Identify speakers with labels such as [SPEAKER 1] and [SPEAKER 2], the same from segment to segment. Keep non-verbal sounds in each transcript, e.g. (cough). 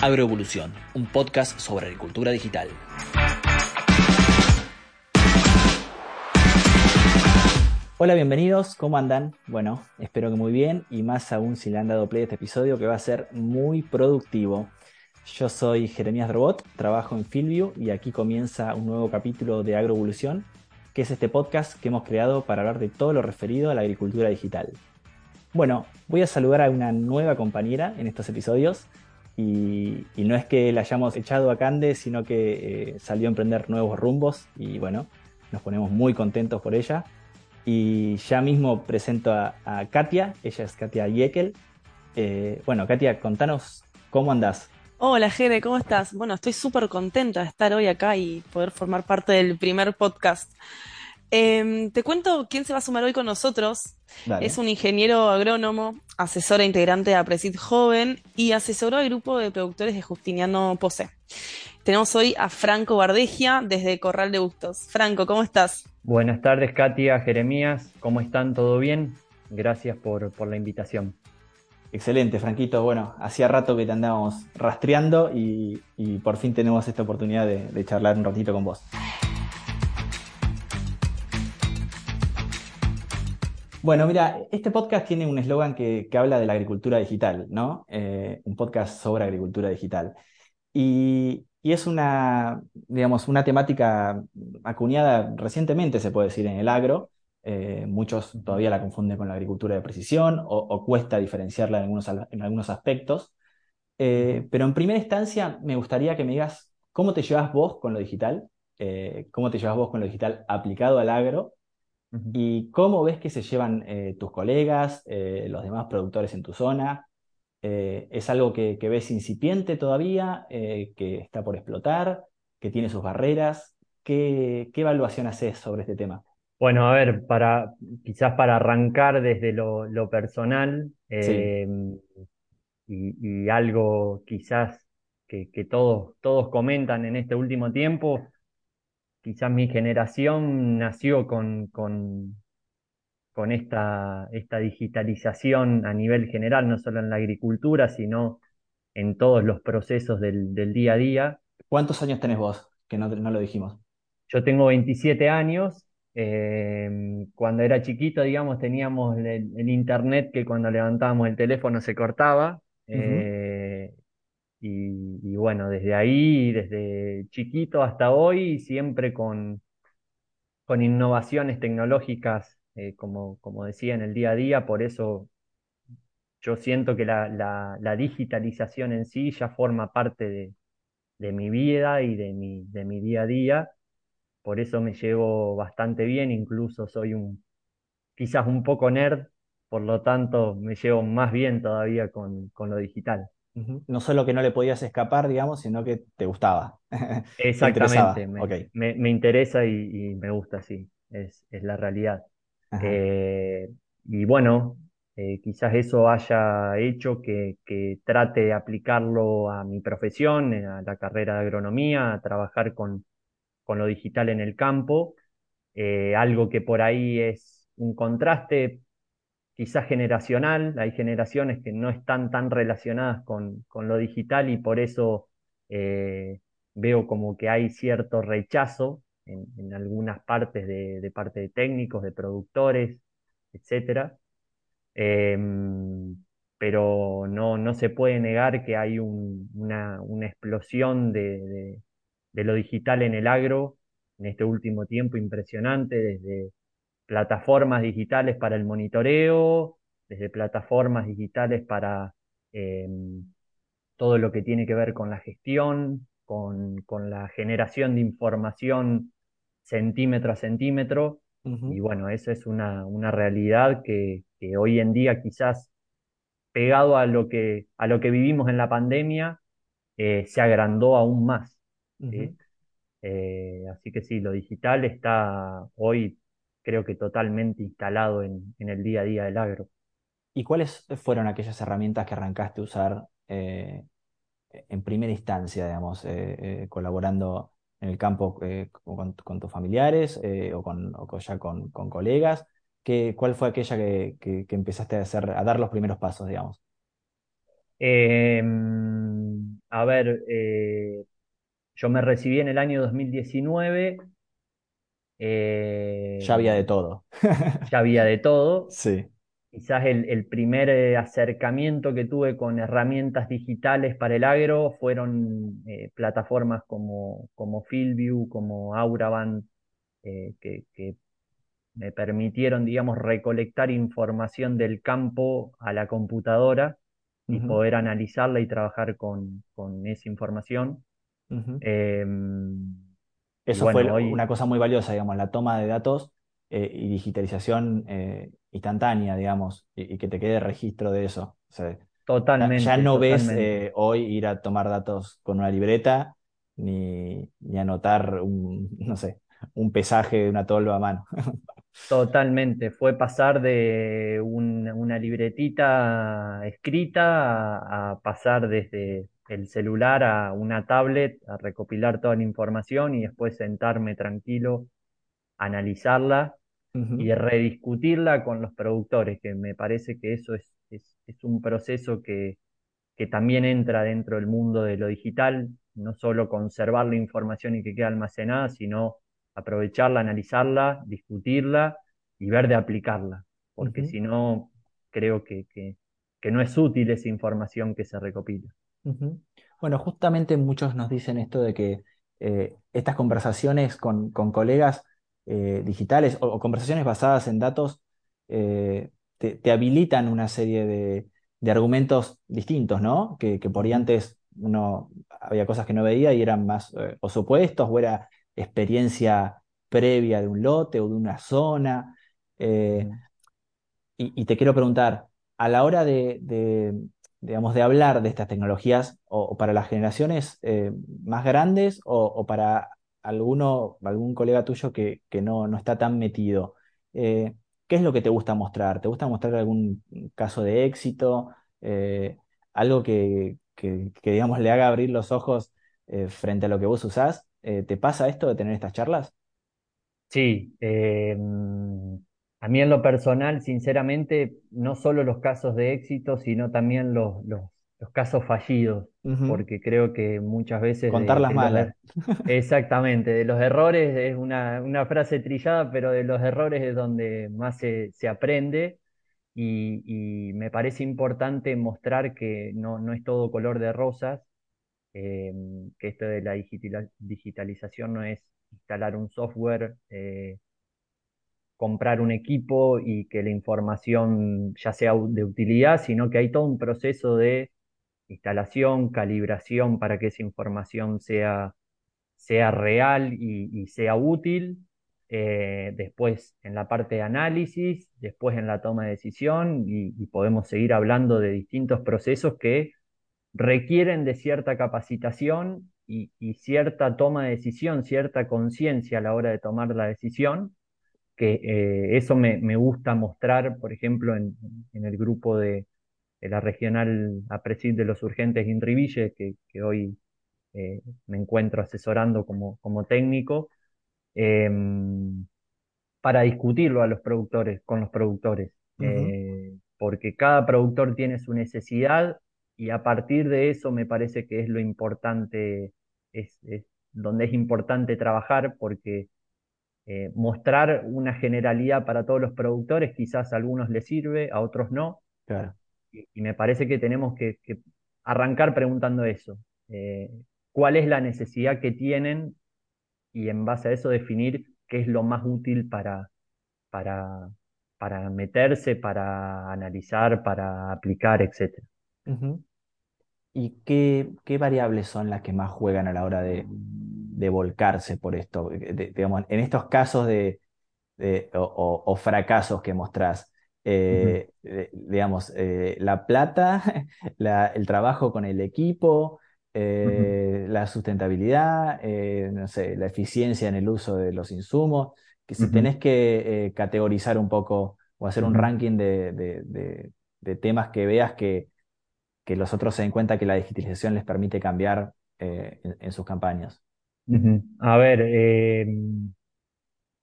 [SPEAKER 1] Agroevolución, un podcast sobre agricultura digital. Hola, bienvenidos, ¿cómo andan? Bueno, espero que muy bien y más aún si le han dado play a este episodio que va a ser muy productivo. Yo soy Jeremías Robot, trabajo en Fieldview y aquí comienza un nuevo capítulo de Agroevolución, que es este podcast que hemos creado para hablar de todo lo referido a la agricultura digital. Bueno, voy a saludar a una nueva compañera en estos episodios y, no es que la hayamos echado a Cande, sino que eh, salió a emprender nuevos rumbos y bueno, nos ponemos muy contentos por ella. Y ya mismo presento a, Katia, ella es Katia Yekel. Eh, bueno, Katia, contanos cómo andás.
[SPEAKER 2] Hola, Jere, ¿cómo estás? Bueno, estoy súper contenta de estar hoy acá y poder formar parte del primer podcast. Em, te cuento quién se va a sumar hoy con nosotros. Es un ingeniero agrónomo, asesor e integrante de Apresid Joven y asesoró al grupo de productores de Justiniano Pose. Tenemos hoy a Franco Bardegia desde Corral de Bustos. Franco, ¿cómo estás?
[SPEAKER 3] Buenas tardes, Katia, Jeremías. ¿Cómo están? ¿Todo bien? Gracias por, la invitación.
[SPEAKER 1] Excelente, Franquito. Bueno, hacía rato que te andábamos rastreando y, por fin tenemos esta oportunidad de, charlar un ratito con vos. Bueno, mira, este podcast tiene un eslogan que, habla de la agricultura digital, ¿no? Eh, un podcast sobre agricultura digital. Y, es una, digamos, una temática acuñada recientemente, se puede decir, en el agro. Eh, muchos todavía la confunden con la agricultura de precisión o, cuesta diferenciarla en algunos, aspectos. Eh, pero en primera instancia me gustaría que me digas cómo te llevas vos con lo digital, cómo te llevas vos con lo digital aplicado al agro y cómo ves que se llevan tus colegas, los demás productores en tu zona, eh, ¿Es algo que, ves incipiente todavía, eh, que está por explotar, que tiene sus barreras? ¿Qué, evaluación haces sobre este tema?
[SPEAKER 3] Bueno, a ver, para, quizás para arrancar desde lo, personal y, algo quizás que, todos, todos comentan en este último tiempo, quizás mi generación nació con, con esta, esta digitalización a nivel general, no solo en la agricultura, sino en todos los procesos del, día a día.
[SPEAKER 1] ¿Cuántos años tenés vos? Que no, lo dijimos.
[SPEAKER 3] Yo tengo 27 años. Eh, cuando era chiquito, digamos, teníamos el, internet que cuando levantábamos el teléfono se cortaba. Eh, y, bueno, desde ahí, desde chiquito hasta hoy, siempre con, con innovaciones tecnológicas eh, como, como decía, en el día a día, por eso yo siento que la, digitalización en sí ya forma parte de, mi vida y de mi, de mi día a día, por eso me llevo bastante bien, incluso soy un quizás un poco nerd, por lo tanto me llevo más bien todavía con, lo digital.
[SPEAKER 1] No solo que no le podías escapar, digamos, sino que te gustaba. (laughs)
[SPEAKER 3] Exactamente, me, interesa y, me gusta, sí, es, es la realidad. Eh, y bueno, eh, quizás eso haya hecho que, trate de aplicarlo a mi profesión, eh, a la carrera de agronomía, a trabajar con, lo digital en el campo, algo que por ahí es un contraste quizás generacional, hay generaciones que no están tan relacionadas con, lo digital y por eso veo como que hay cierto rechazo en, algunas partes de, parte de técnicos, de productores, etc. Em, pero no, se puede negar que hay una, explosión de, lo digital en el agro en este último tiempo impresionante, desde plataformas digitales para el monitoreo, desde plataformas digitales para em, todo lo que tiene que ver con la gestión, con, con, la generación de información centímetro a centímetro. Y bueno, eso es una, realidad que, hoy en día quizás pegado a lo que, a lo que vivimos en la pandemia, eh, se agrandó aún más. Eh, así que sí, lo digital está hoy creo que totalmente instalado en, el día a día del agro.
[SPEAKER 1] ¿Y cuáles fueron aquellas herramientas que arrancaste a usar eh, en primera instancia, digamos, colaborando en el campo eh, con, tus familiares eh, o, con, ya con, colegas? ¿Qué, ¿Cuál fue aquella que, empezaste a, hacer, a dar los primeros pasos, digamos?
[SPEAKER 3] Em, a ver, eh, yo me recibí en el año 2019.
[SPEAKER 1] Ya había de todo.
[SPEAKER 3] ya había de todo. (laughs)
[SPEAKER 1] Sí.
[SPEAKER 3] Quizás el, primer eh, acercamiento que tuve con herramientas digitales para el agro fueron eh, plataformas como, como FieldView, como Auraband, eh, que, me permitieron, digamos, recolectar información del campo a la computadora y poder analizarla y trabajar con, esa información.
[SPEAKER 1] Eso fue una cosa muy valiosa, digamos, la toma de datos y digitalización instantánea, digamos, y, que te quede registro de eso.
[SPEAKER 3] totalmente.
[SPEAKER 1] Ya, no ves eh, hoy ir a tomar datos con una libreta ni, anotar un, no sé, un pesaje de una tolva a mano.
[SPEAKER 3] Totalmente, fue pasar de una libretita escrita a, pasar desde el celular a una tablet, a recopilar toda la información y después sentarme tranquilo, analizarla y rediscutirla con los productores, que me parece que eso es, es, un proceso que, que, también entra dentro del mundo de lo digital, no solo conservar la información y que quede almacenada, sino aprovecharla, analizarla, discutirla y ver de aplicarla, porque si no, creo que, que, no es útil esa información que se recopila.
[SPEAKER 1] Bueno, justamente muchos nos dicen esto de que eh, estas conversaciones con, con colegas eh, digitales o, conversaciones basadas en datos eh, te, habilitan una serie de, argumentos distintos, ¿no? Que, por ahí antes uno había cosas que no veía y eran más eh, o supuestos o era experiencia previa de un lote o de una zona. y, te quiero preguntar, a la hora de, digamos, de hablar de estas tecnologías o, para las generaciones más grandes o, para alguno, algún colega tuyo que, no, no, está tan metido, eh, ¿qué es lo que te gusta mostrar? ¿Te gusta mostrar algún caso de éxito? Eh, algo que, digamos, le haga abrir los ojos eh, frente a lo que vos usás. ¿Te pasa esto de tener estas charlas?
[SPEAKER 3] Sí, a mí en lo personal, sinceramente, no solo los casos de éxito, sino también los, los los casos fallidos, porque creo que muchas veces...
[SPEAKER 1] Contar las malas.
[SPEAKER 3] exactamente, de los errores es una, frase trillada, pero de los errores es donde más se, aprende y, me parece importante mostrar que no, es todo color de rosas, eh, que esto de la digitalización no es instalar un software, eh, comprar un equipo y que la información ya sea de utilidad, sino que hay todo un proceso de instalación, calibración para que esa información sea, sea real y, sea útil. Eh, después en la parte de análisis, después en la toma de decisión y, podemos seguir hablando de distintos procesos que requieren de cierta capacitación y, cierta toma de decisión, cierta conciencia a la hora de tomar la decisión, que eh, eso me, gusta mostrar, por ejemplo, en el grupo de, la regional APRESID de los urgentes Inriville, que, que hoy eh, me encuentro asesorando como, como técnico, em, para discutirlo a los productores, con los productores, eh, porque cada productor tiene su necesidad y a partir de eso me parece que es lo importante, es, donde es importante trabajar, porque eh, mostrar una generalidad para todos los productores quizás a algunos les sirve, a otros no.
[SPEAKER 1] Claro
[SPEAKER 3] y, me parece que tenemos que, arrancar preguntando eso. Eh, ¿Cuál es la necesidad que tienen? Y en base a eso definir qué es lo más útil para, para, para meterse, para analizar, para aplicar, etc.
[SPEAKER 1] ¿Y qué, variables son las que más juegan a la hora de, volcarse por esto? digamos, en estos casos de, o, fracasos que mostrás, eh, digamos, eh, la plata, (laughs) el trabajo con el equipo, eh, la sustentabilidad, no sé, la eficiencia en el uso de los insumos, que si tenés que categorizar un poco o hacer un ranking de, temas que veas que, los otros se den cuenta que la digitalización les permite cambiar en, sus campañas.
[SPEAKER 3] A ver,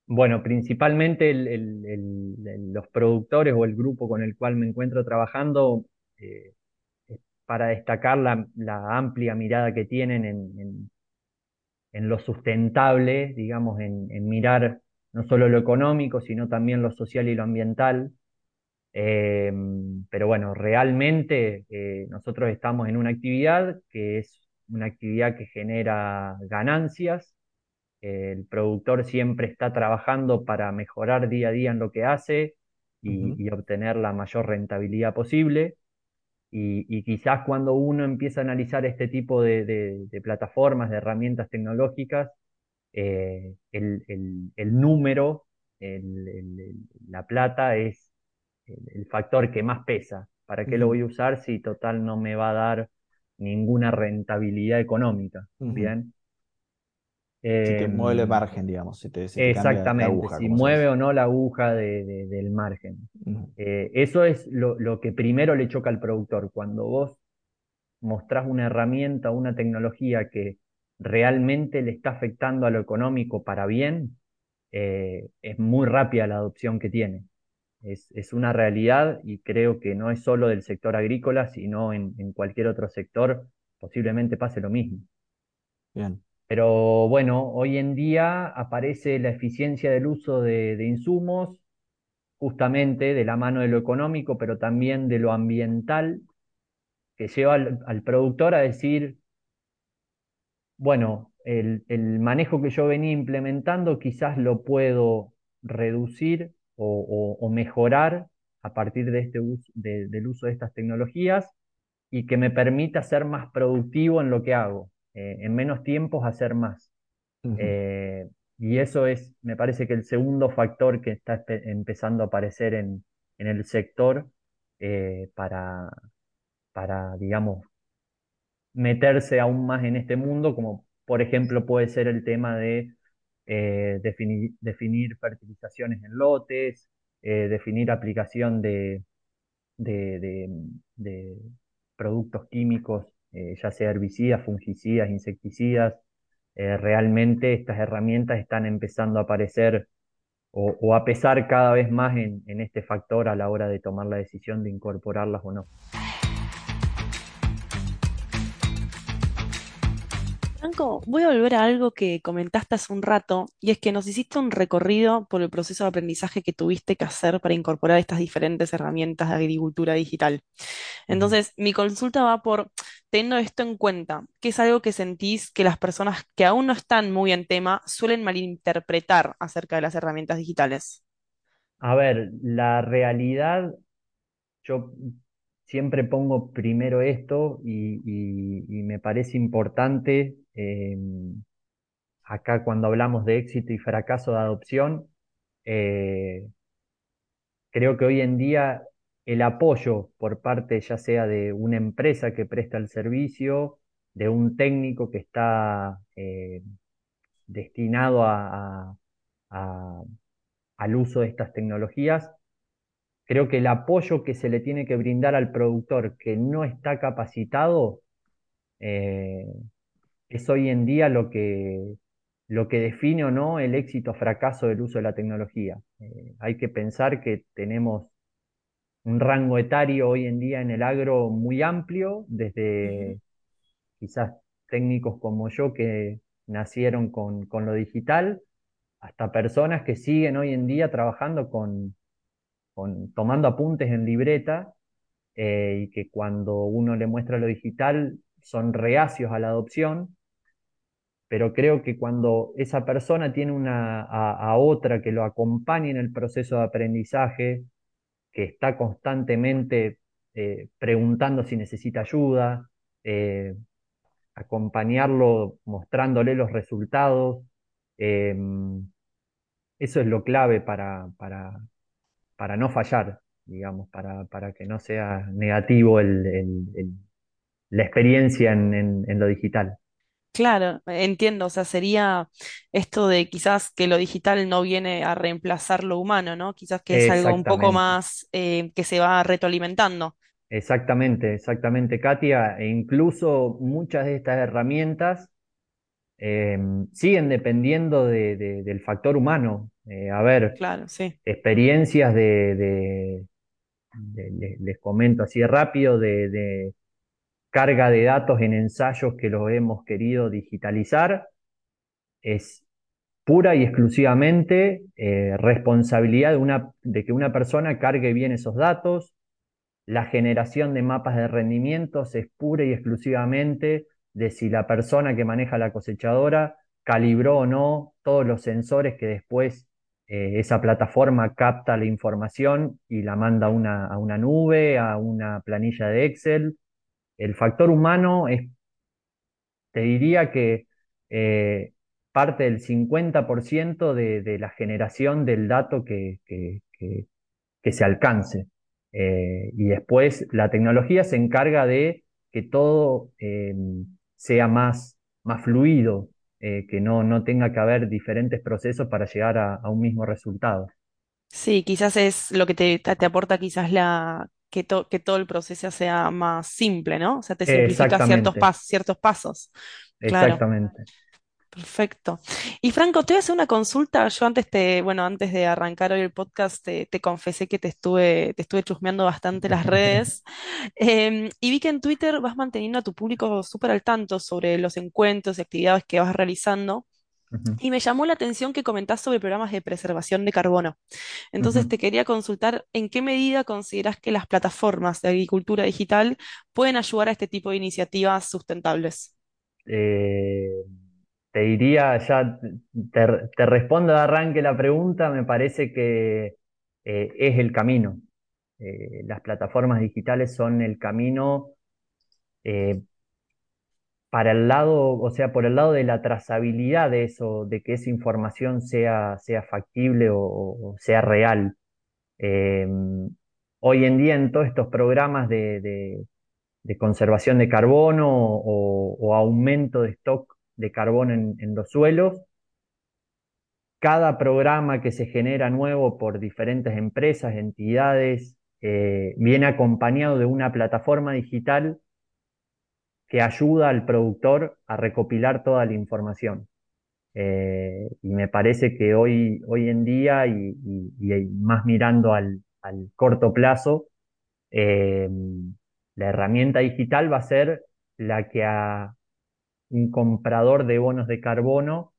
[SPEAKER 3] bueno, principalmente los productores o el grupo con el cual me encuentro trabajando eh, para destacar la, amplia mirada que tienen en, en, lo sustentable, digamos, en, mirar no solo lo económico, sino también lo social y lo ambiental. Em, pero bueno, realmente eh, nosotros estamos en una actividad que es una actividad que genera ganancias. el productor siempre está trabajando para mejorar día a día en lo que hace y, obtener la mayor rentabilidad posible. Y, quizás cuando uno empieza a analizar este tipo de, plataformas, de herramientas tecnológicas, eh, el, número, la plata es el, factor que más pesa. ¿Para qué lo voy a usar si total no me va a dar ninguna rentabilidad económica? Bien.
[SPEAKER 1] si te mueve el em, margen, digamos. Si te,
[SPEAKER 3] exactamente, si mueve o no la aguja del margen. Eh, eso es lo, lo, que primero le choca al productor. Cuando vos mostrás una herramienta, una tecnología que realmente le está afectando a lo económico para bien, eh, es muy rápida la adopción que tiene es, una realidad y creo que no es solo del sector agrícola, sino en, cualquier otro sector posiblemente pase lo mismo.
[SPEAKER 1] Bien.
[SPEAKER 3] Pero bueno, hoy en día aparece la eficiencia del uso de, insumos, justamente de la mano de lo económico, pero también de lo ambiental, que lleva al, productor a decir, bueno, el, el, manejo que yo venía implementando quizás lo puedo reducir o, mejorar a partir de este del uso de estas tecnologías y que me permita ser más productivo en lo que hago, eh, en menos tiempos hacer más. Eh, y eso es, me parece que el segundo factor que está empezando a aparecer en, el sector eh, para, para, digamos, meterse aún más en este mundo, como por ejemplo puede ser el tema de eh, definir, fertilizaciones en lotes, eh, definir aplicación de, de, productos químicos, eh, ya sea herbicidas, fungicidas, insecticidas. realmente estas herramientas están empezando a aparecer o, a pesar cada vez más en este factor a la hora de tomar la decisión de incorporarlas o no.
[SPEAKER 2] Voy a volver a algo que comentaste hace un rato, y es que nos hiciste un recorrido por el proceso de aprendizaje que tuviste que hacer para incorporar estas diferentes herramientas de agricultura digital. Entonces, mi consulta va por, teniendo esto en cuenta, ¿qué es algo que sentís que las personas que aún no están muy en tema suelen malinterpretar acerca de las herramientas digitales?
[SPEAKER 3] A ver, la realidad, yo siempre pongo primero esto y, me parece importante em, acá cuando hablamos de éxito y fracaso de adopción, eh, creo que hoy en día el apoyo por parte ya sea de una empresa que presta el servicio, de un técnico que está eh, destinado al uso de estas tecnologías, Creo que el apoyo que se le tiene que brindar al productor que no está capacitado eh, es hoy en día lo que, lo que define o no el éxito o fracaso del uso de la tecnología. Eh, hay que pensar que tenemos un rango etario hoy en día en el agro muy amplio, desde quizás técnicos como yo que nacieron con, con, lo digital, hasta personas que siguen hoy en día trabajando con, tomando apuntes en libreta eh, y que cuando uno le muestra lo digital son reacios a la adopción, pero creo que cuando esa persona tiene una, a, otra que lo acompañe en el proceso de aprendizaje, que está constantemente eh, preguntando si necesita ayuda, eh, acompañarlo mostrándole los resultados, eso es lo clave para, para, para no fallar, digamos, para, para que no sea negativo el, la experiencia en, lo digital.
[SPEAKER 2] Claro, entiendo, o sea, sería esto de quizás que lo digital no viene a reemplazar lo humano, ¿no? Quizás que es algo un poco más eh, que se va retroalimentando.
[SPEAKER 3] Exactamente, exactamente, Katia. E incluso muchas de estas herramientas Em, siguen dependiendo del factor humano. Eh, a ver,
[SPEAKER 2] claro, sí.
[SPEAKER 3] experiencias de, les comento así rápido, de, carga de datos en ensayos que los hemos querido digitalizar, es pura y exclusivamente eh, responsabilidad de, una, de que una persona cargue bien esos datos. La generación de mapas de rendimientos es pura y exclusivamente de si la persona que maneja la cosechadora calibró o no todos los sensores que después eh, esa plataforma capta la información y la manda una, a una nube, a una planilla de Excel. El factor humano es, te diría que eh, parte del 50% de, de, la generación del dato que, que, se alcance. Eh, y después la tecnología se encarga de que todo sea más, más fluido, eh, que no, no tenga que haber diferentes procesos para llegar a, un mismo resultado.
[SPEAKER 2] Sí, quizás es lo que te, te aporta quizás la que, que todo el proceso sea más simple, ¿no? O sea, te simplifica ciertos, ciertos pasos.
[SPEAKER 3] Exactamente.
[SPEAKER 2] Perfecto. Y Franco, te voy a hacer una consulta. Yo antes te, bueno, antes de arrancar hoy el podcast, te, confesé que te estuve, te estuve chusmeando bastante las redes. (laughs) Em, y vi que en Twitter vas manteniendo a tu público súper al tanto sobre los encuentros y actividades que vas realizando. Y me llamó la atención que comentás sobre programas de preservación de carbono. Entonces te quería consultar en qué medida consideras que las plataformas de agricultura digital pueden ayudar a este tipo de iniciativas sustentables.
[SPEAKER 3] Eh te diría, ya te, respondo de arranque la pregunta, me parece que eh, es el camino. Eh, las plataformas digitales son el camino para el lado, o sea, por el lado de la trazabilidad de eso, de que esa información sea, sea factible o, sea real. hoy en día en todos estos programas de, conservación de carbono o, aumento de stock de carbón en, los suelos. Cada programa que se genera nuevo por diferentes empresas, entidades, eh, viene acompañado de una plataforma digital que ayuda al productor a recopilar toda la información. Eh, y me parece que hoy, hoy en día, y, más mirando al, corto plazo, eh, la herramienta digital va a ser la que a, un comprador de bonos de carbono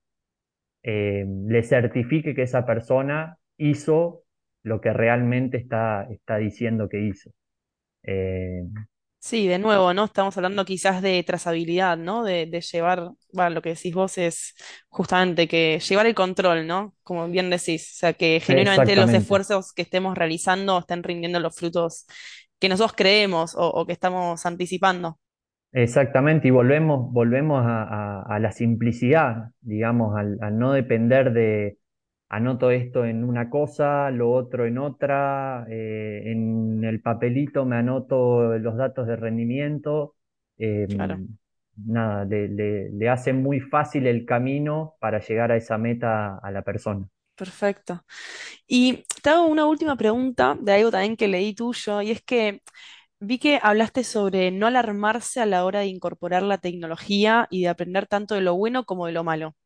[SPEAKER 3] eh, le certifique que esa persona hizo lo que realmente está, está diciendo que hizo.
[SPEAKER 2] Sí, de nuevo, ¿no? Estamos hablando quizás de trazabilidad, ¿no? De, llevar, bueno, lo que decís vos es justamente que llevar el control, ¿no? Como bien decís, o sea, que genuinamente los esfuerzos que estemos realizando estén rindiendo los frutos que nosotros creemos o que estamos anticipando.
[SPEAKER 3] Exactamente, y volvemos, volvemos a, la simplicidad, digamos, al, no depender de anoto esto en una cosa, lo otro en otra, eh, en el papelito me anoto los datos de rendimiento. Em, nada, le, le, hace muy fácil el camino para llegar a esa meta a la persona.
[SPEAKER 2] Perfecto. Y te hago una última pregunta de algo también que leí tuyo, y es que Vi que hablaste sobre no alarmarse a la hora de incorporar la tecnología y de aprender tanto de lo bueno como de lo malo.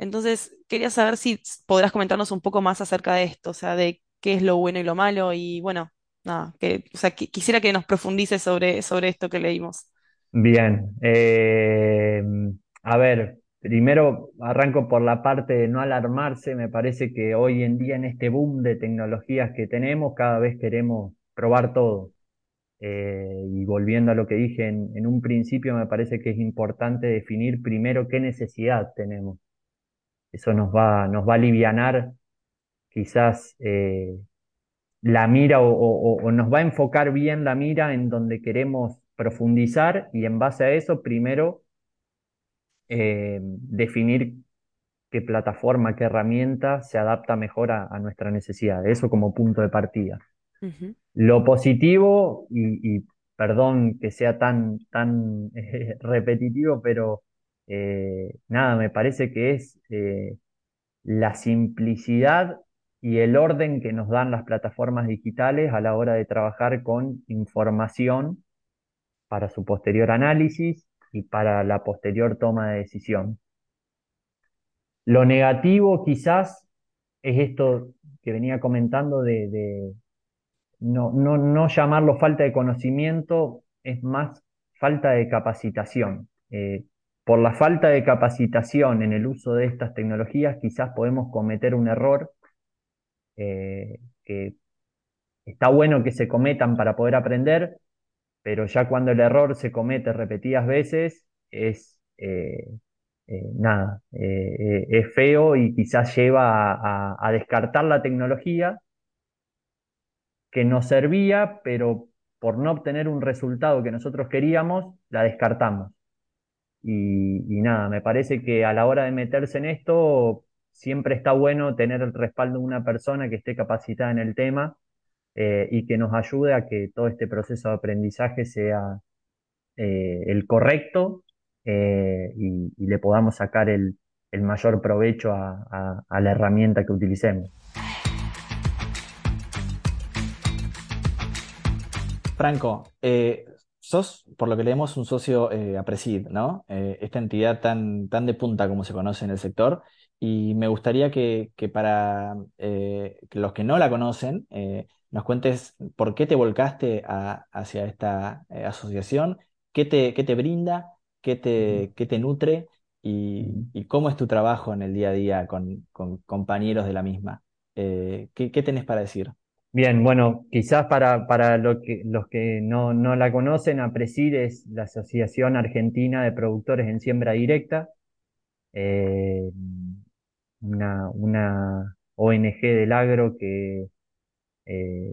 [SPEAKER 2] Entonces, quería saber si podrás comentarnos un poco más acerca de esto, o sea, de qué es lo bueno y lo malo, y bueno, nada, que, o sea, quisiera que nos profundices sobre, sobre esto que leímos.
[SPEAKER 3] Bien, eh, a ver, primero arranco por la parte de no alarmarse, me parece que hoy en día en este boom de tecnologías que tenemos, cada vez queremos probar todo. Eh, y volviendo a lo que dije en, un principio, me parece que es importante definir primero qué necesidad tenemos. Eso nos va, nos va a aliviar quizás eh, la mira o, nos va a enfocar bien la mira en donde queremos profundizar y en base a eso primero eh, definir qué plataforma, qué herramienta se adapta mejor a, nuestra necesidad. Eso como punto de partida. Lo positivo, y, perdón que sea tan, tan eh, (laughs) repetitivo, pero eh, nada, me parece que es eh, la simplicidad y el orden que nos dan las plataformas digitales a la hora de trabajar con información para su posterior análisis y para la posterior toma de decisión. Lo negativo quizás es esto que venía comentando de, no, no, no llamarlo falta de conocimiento, es más falta de capacitación. Eh, por la falta de capacitación en el uso de estas tecnologías, quizás podemos cometer un error eh, que está bueno que se cometan para poder aprender, pero ya cuando el error se comete repetidas veces, es nada, es feo y quizás lleva a descartar la tecnología que nos servía, pero por no obtener un resultado que nosotros queríamos, la descartamos. Y, nada, me parece que a la hora de meterse en esto, siempre está bueno tener el respaldo de una persona que esté capacitada en el tema eh, y que nos ayude a que todo este proceso de aprendizaje sea eh, el correcto eh, y, le podamos sacar el, mayor provecho a la herramienta que utilicemos.
[SPEAKER 1] Franco, eh, sos, por lo que leemos, un socio eh, Apresid, ¿no? Eh, esta entidad tan, tan de punta como se conoce en el sector. Y me gustaría que, para los que no la conocen, nos cuentes por qué te volcaste hacia esta asociación, qué te, qué te brinda, qué te, qué te nutre y, cómo es tu trabajo en el día a día con, compañeros de la misma. ¿qué, ¿Qué tenés para decir?
[SPEAKER 3] Bien, bueno, quizás para, para lo que, los que no, no la conocen, APRESID es la Asociación Argentina de Productores en Siembra Directa, eh, una, una, ONG del agro que eh,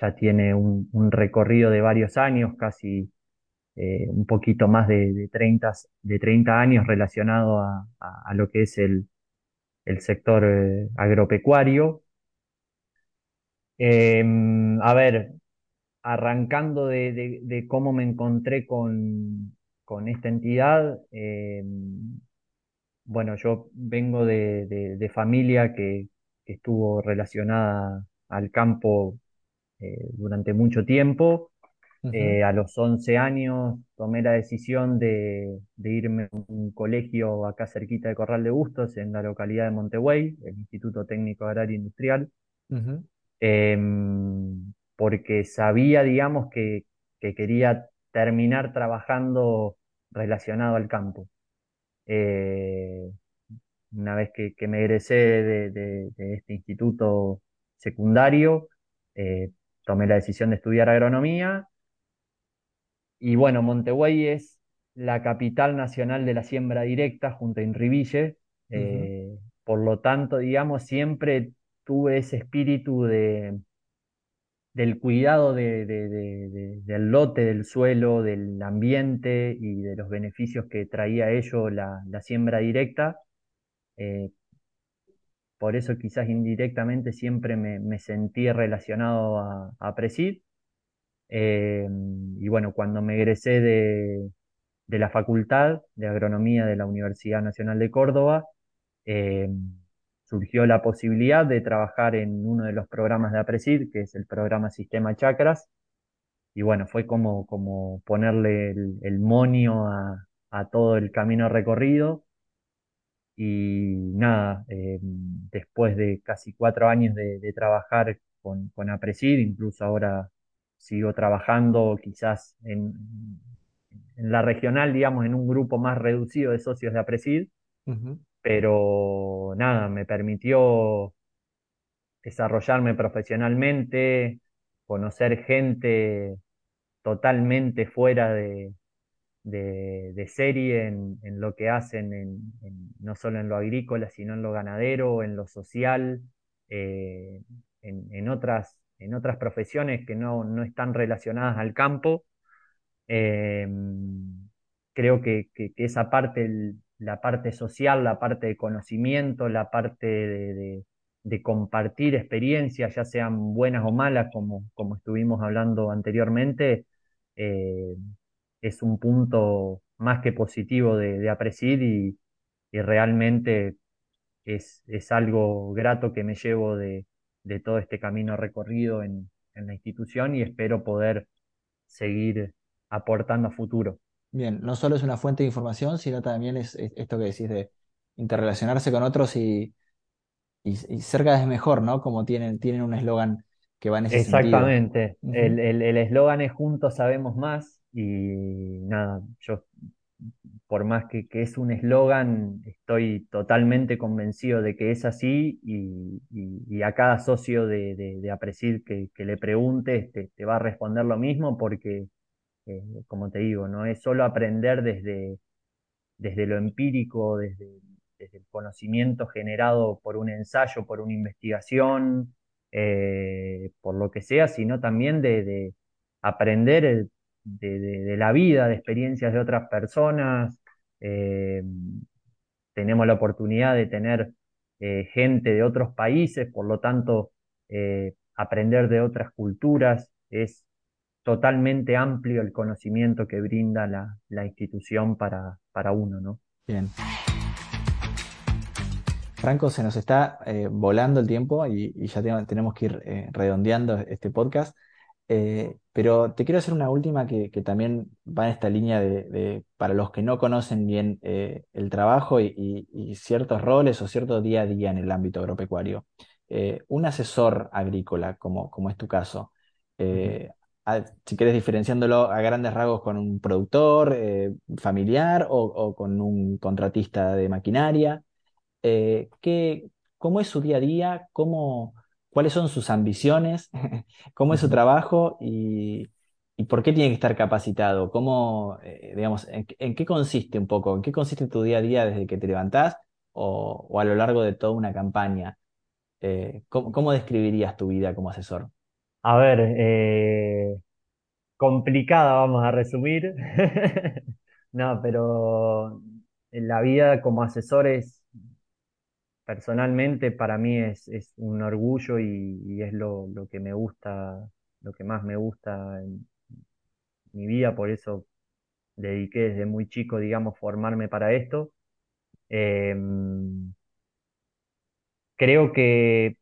[SPEAKER 3] ya tiene un, recorrido de varios años, casi eh, un poquito más de, de, 30, de 30 años relacionado a, a, lo que es el, el sector agropecuario. Em, a ver, arrancando de, cómo me encontré con, esta entidad, em, bueno, yo vengo de, familia que, estuvo relacionada al campo eh, durante mucho tiempo. Eh, a los 11 años tomé la decisión de, irme a un colegio acá cerquita de Corral de Bustos, en la localidad de Montevideo, el Instituto Técnico Agrario Industrial. Em, porque sabía, digamos, que, quería terminar trabajando relacionado al campo. Eh, una vez que, me egresé de, este instituto secundario, eh, tomé la decisión de estudiar agronomía. Y bueno, Montevideo es la capital nacional de la siembra directa junto a Inriville. Eh, por lo tanto, digamos, siempre tuve ese espíritu de, del cuidado del lote, del suelo, del ambiente y de los beneficios que traía ello la, siembra directa. Eh, por eso quizás indirectamente siempre me, sentí relacionado a, a Presid. Eh, y bueno, cuando me egresé de, la Facultad de Agronomía de la Universidad Nacional de Córdoba, eh, surgió la posibilidad de trabajar en uno de los programas de APRESID, que es el programa Sistema Chakras. Y bueno, fue como, como ponerle el, monio a, todo el camino recorrido. Y nada, eh, después de casi cuatro años de, trabajar con, con APRESID, incluso ahora sigo trabajando quizás en, la regional, digamos, en un grupo más reducido de socios de APRESID pero nada, me permitió desarrollarme profesionalmente, conocer gente totalmente fuera de, serie en, lo que hacen, no solo en lo agrícola, sino en lo ganadero, en lo social, eh, en, otras, en otras profesiones que no, están relacionadas al campo. Eh, creo que, esa parte la parte social, la parte de conocimiento, la parte de, compartir experiencias, ya sean buenas o malas, como, como estuvimos hablando anteriormente, eh, es un punto más que positivo de, de Apresid y, realmente es, algo grato que me llevo de, todo este camino recorrido en, en la institución y espero poder seguir aportando a futuro.
[SPEAKER 1] Bien, no solo es una fuente de información, sino también es, esto que decís de interrelacionarse con otros y, y, ser cada vez mejor, ¿no? Como tienen, un eslogan que va en ese
[SPEAKER 3] Exactamente. El eslogan es juntos sabemos más y nada, yo por más que, es un eslogan, estoy totalmente convencido de que es así y, a cada socio de, de, que, le preguntes te, va a responder lo mismo porque, eh, como te digo, no es solo aprender desde, desde lo empírico, desde, el conocimiento generado por un ensayo, por una investigación, eh, por lo que sea, sino también de, aprender de, la vida, de experiencias de otras personas. Eh, tenemos la oportunidad de tener eh, gente de otros países, por lo tanto, aprender de otras culturas es totalmente amplio el conocimiento que brinda la, institución para, para uno, ¿no?
[SPEAKER 1] Bien. Franco, se nos está eh, volando el tiempo y, ya tenemos que ir eh, redondeando este podcast. Eh, pero te quiero hacer una última que, también va en esta línea de, para los que no conocen bien el trabajo y, ciertos roles o cierto día a día en el ámbito agropecuario. un asesor agrícola, como, como es tu caso, si quieres diferenciándolo a grandes rasgos con un productor familiar o, con un contratista de maquinaria, eh, cómo es su día a día, cómo, cuáles son sus ambiciones, (laughs) cómo es su trabajo y, por qué tiene que estar capacitado, cómo, eh, digamos, en, qué consiste un poco, en qué consiste tu día a día desde que te levantás o, a lo largo de toda una campaña. Eh, ¿cómo, describirías tu vida como asesor?
[SPEAKER 3] A ver, complicada, vamos a resumir. (laughs) no, pero la vida como asesor es personalmente para mí es, un orgullo y, es lo, que me gusta, lo que más me gusta en mi vida, por eso dediqué desde muy chico, digamos, formarme para esto. Em, creo que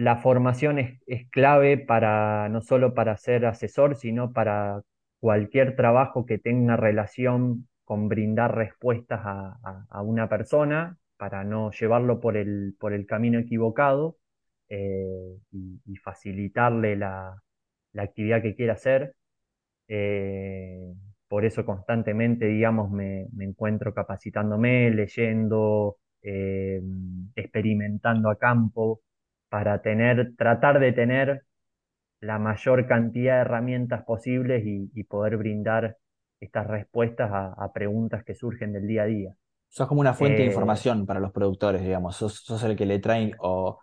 [SPEAKER 3] la formación es, clave para no solo para ser asesor, sino para cualquier trabajo que tenga relación con brindar respuestas a una persona, para no llevarlo por el, por el camino equivocado eh, y, facilitarle la, actividad que quiera hacer. Eh, por eso constantemente, digamos, me, encuentro capacitándome, leyendo, eh, experimentando a campo, para tener, tratar de tener la mayor cantidad de herramientas posibles y, poder brindar estas respuestas a, preguntas que surgen del día a día.
[SPEAKER 1] Sos como una fuente de eh, información para los productores, digamos. Sos, el que le traen o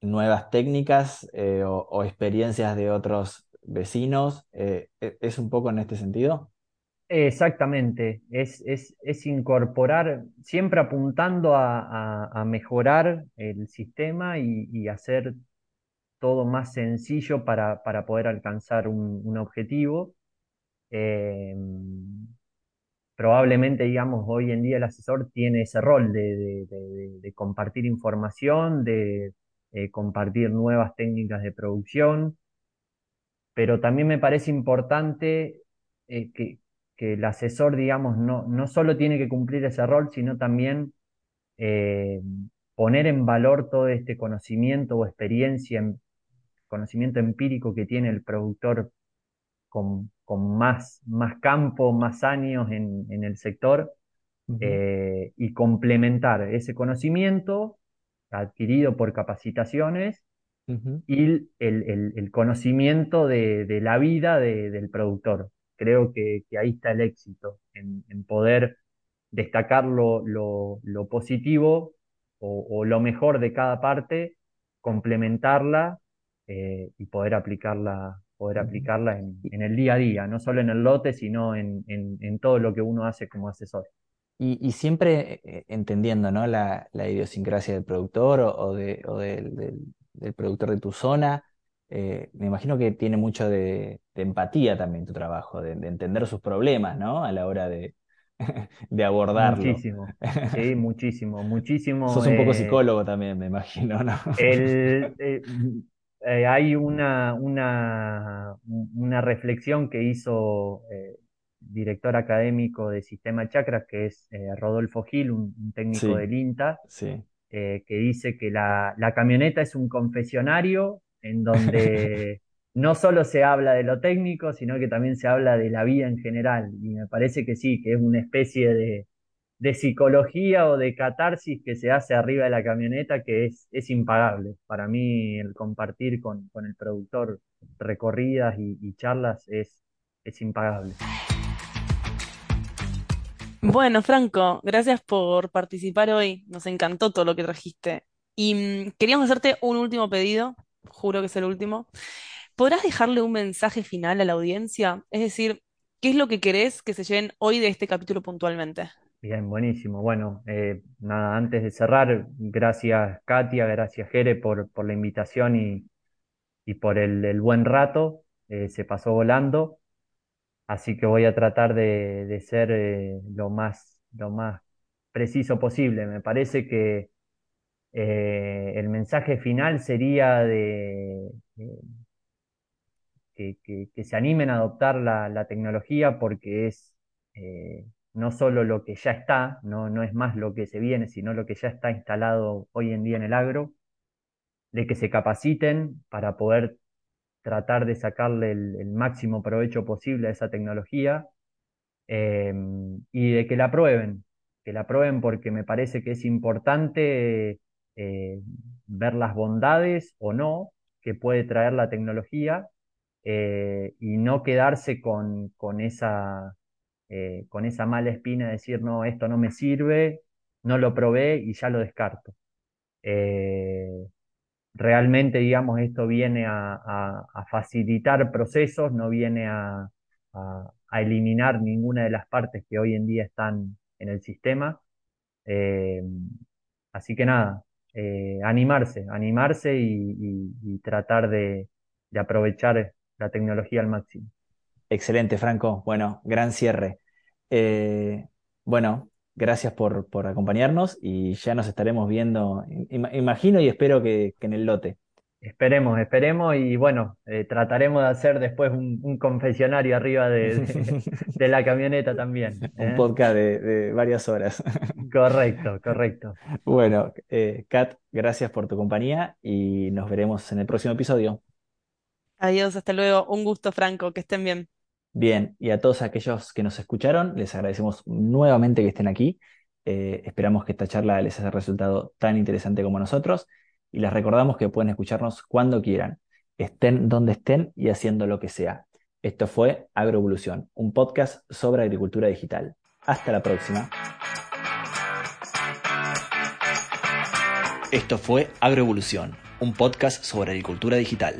[SPEAKER 1] nuevas técnicas eh, o, experiencias de otros vecinos. Eh, ¿e, ¿Es un poco en este sentido?
[SPEAKER 3] Exactamente, es, incorporar, siempre apuntando a, mejorar el sistema y, hacer todo más sencillo para, poder alcanzar un, objetivo. Probablemente, digamos, hoy en día el asesor tiene ese rol de, compartir información, de eh, compartir nuevas técnicas de producción, pero también me parece importante eh, que, el asesor, digamos, no, no solo tiene que cumplir ese rol, sino también eh, poner en valor todo este conocimiento o experiencia, conocimiento empírico que tiene el productor con, más, más campo, más años en, el sector eh, y complementar ese conocimiento adquirido por capacitaciones y el, conocimiento de, la vida del productor. Creo que, ahí está el éxito, en, poder destacar lo, positivo o, lo mejor de cada parte, complementarla eh, y poder aplicarla poder aplicarla en, el día a día, no solo en el lote, sino en, todo lo que uno hace como asesor.
[SPEAKER 1] Y, siempre eh, entendiendo ¿no? la, idiosincrasia del productor o, del, productor de tu zona, eh, me imagino que tiene mucho de, empatía también tu trabajo, de, entender sus problemas ¿no? a la hora de, (laughs) de abordarlo.
[SPEAKER 3] Muchísimo, sí, (laughs) muchísimo, muchísimo.
[SPEAKER 1] Sos un poco eh, psicólogo también, me imagino, ¿no?
[SPEAKER 3] El, (laughs) eh, hay una, una, reflexión que hizo director académico de Sistema Chakras, que es Rodolfo Gil, un, técnico del INTA, que dice que la, camioneta es un confesionario en donde (laughs) no solo se habla de lo técnico, sino que también se habla de la vida en general. Y me parece que sí, que es una especie de, psicología o de catarsis que se hace arriba de la camioneta que es, es impagable. Para mí el compartir con, el productor recorridas y, charlas es, es impagable.
[SPEAKER 2] Bueno, Franco, gracias por participar hoy. Nos encantó todo lo que trajiste. Y mm, queríamos hacerte un último pedido, juro que es el último. ¿Podrás dejarle un mensaje final a la audiencia? Es decir, ¿qué es lo que querés que se lleven hoy de este capítulo puntualmente?
[SPEAKER 3] Bien, buenísimo. Bueno, eh, nada, antes de cerrar, gracias Katia, gracias Jere por, la invitación y, por el, buen rato. Eh, se pasó volando, así que voy a tratar de, ser eh, lo, más, lo más preciso posible. Me parece que el mensaje final sería de, que, se animen a adoptar la, tecnología porque es eh, no solo lo que ya está, no, no es más lo que se viene, sino lo que ya está instalado hoy en día en el agro, de que se capaciten para poder tratar de sacarle el, máximo provecho posible a esa tecnología em, y de que la prueben, que la prueben porque me parece que es importante eh, ver las bondades o no que puede traer la tecnología eh, y no quedarse con, esa, eh, con esa mala espina de decir, no, esto no me sirve, no lo probé y ya lo descarto. Realmente, digamos, esto viene a, facilitar procesos, no viene a, eliminar ninguna de las partes que hoy en día están en el sistema. así que nada, animarse, animarse y, tratar de, de aprovechar la tecnología al máximo.
[SPEAKER 1] Excelente, Franco. Bueno, gran cierre. Eh, bueno, gracias por, acompañarnos y ya nos estaremos viendo, imagino y espero que, en el lote.
[SPEAKER 3] Esperemos, esperemos y bueno, eh, trataremos de hacer después un, confesionario arriba (laughs) de, la camioneta también.
[SPEAKER 1] un ¿eh? podcast de, varias horas. (laughs)
[SPEAKER 3] correcto, correcto.
[SPEAKER 1] Bueno, Kat, gracias por tu compañía y nos veremos en el próximo episodio.
[SPEAKER 2] Adiós, hasta luego. Un gusto, Franco, que estén bien.
[SPEAKER 1] Bien, y a todos aquellos que nos escucharon, les agradecemos nuevamente que estén aquí. Eh, esperamos que esta charla les haya resultado tan interesante como nosotros y les recordamos que pueden escucharnos cuando quieran, estén donde estén y haciendo lo que sea. Esto fue Agroevolución, un podcast sobre agricultura digital. Hasta la próxima. Esto fue Agroevolución, un podcast sobre agricultura digital.